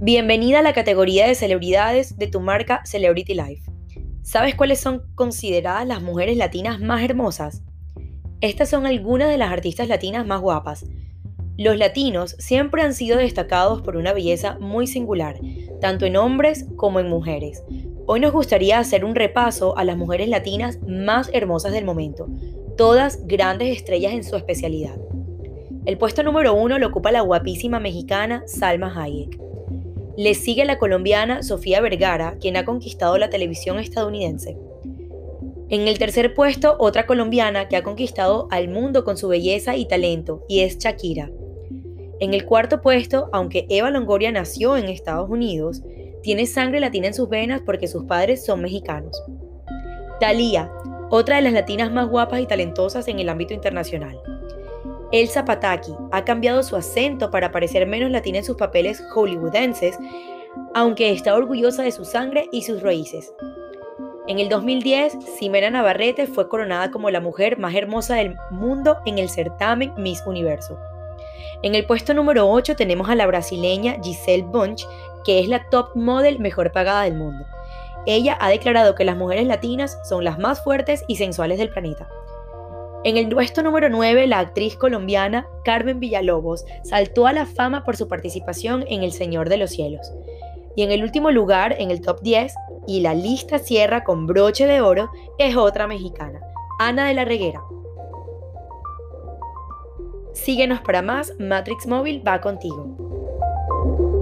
Bienvenida a la categoría de celebridades de tu marca Celebrity Life. ¿Sabes cuáles son consideradas las mujeres latinas más hermosas? Estas son algunas de las artistas latinas más guapas. Los latinos siempre han sido destacados por una belleza muy singular, tanto en hombres como en mujeres. Hoy nos gustaría hacer un repaso a las mujeres latinas más hermosas del momento, todas grandes estrellas en su especialidad. El puesto número uno lo ocupa la guapísima mexicana Salma Hayek. Le sigue la colombiana Sofía Vergara, quien ha conquistado la televisión estadounidense. En el tercer puesto, otra colombiana que ha conquistado al mundo con su belleza y talento, y es Shakira. En el cuarto puesto, aunque Eva Longoria nació en Estados Unidos, tiene sangre latina en sus venas porque sus padres son mexicanos. Thalía, otra de las latinas más guapas y talentosas en el ámbito internacional. Elsa Pataki ha cambiado su acento para parecer menos latina en sus papeles hollywoodenses, aunque está orgullosa de su sangre y sus raíces. En el 2010, Ximena Navarrete fue coronada como la mujer más hermosa del mundo en el certamen Miss Universo. En el puesto número 8 tenemos a la brasileña Giselle Bunch, que es la top model mejor pagada del mundo. Ella ha declarado que las mujeres latinas son las más fuertes y sensuales del planeta. En el puesto número 9, la actriz colombiana Carmen Villalobos saltó a la fama por su participación en El Señor de los Cielos. Y en el último lugar, en el top 10, y la lista cierra con broche de oro, es otra mexicana, Ana de la Reguera. Síguenos para más, Matrix Móvil va contigo.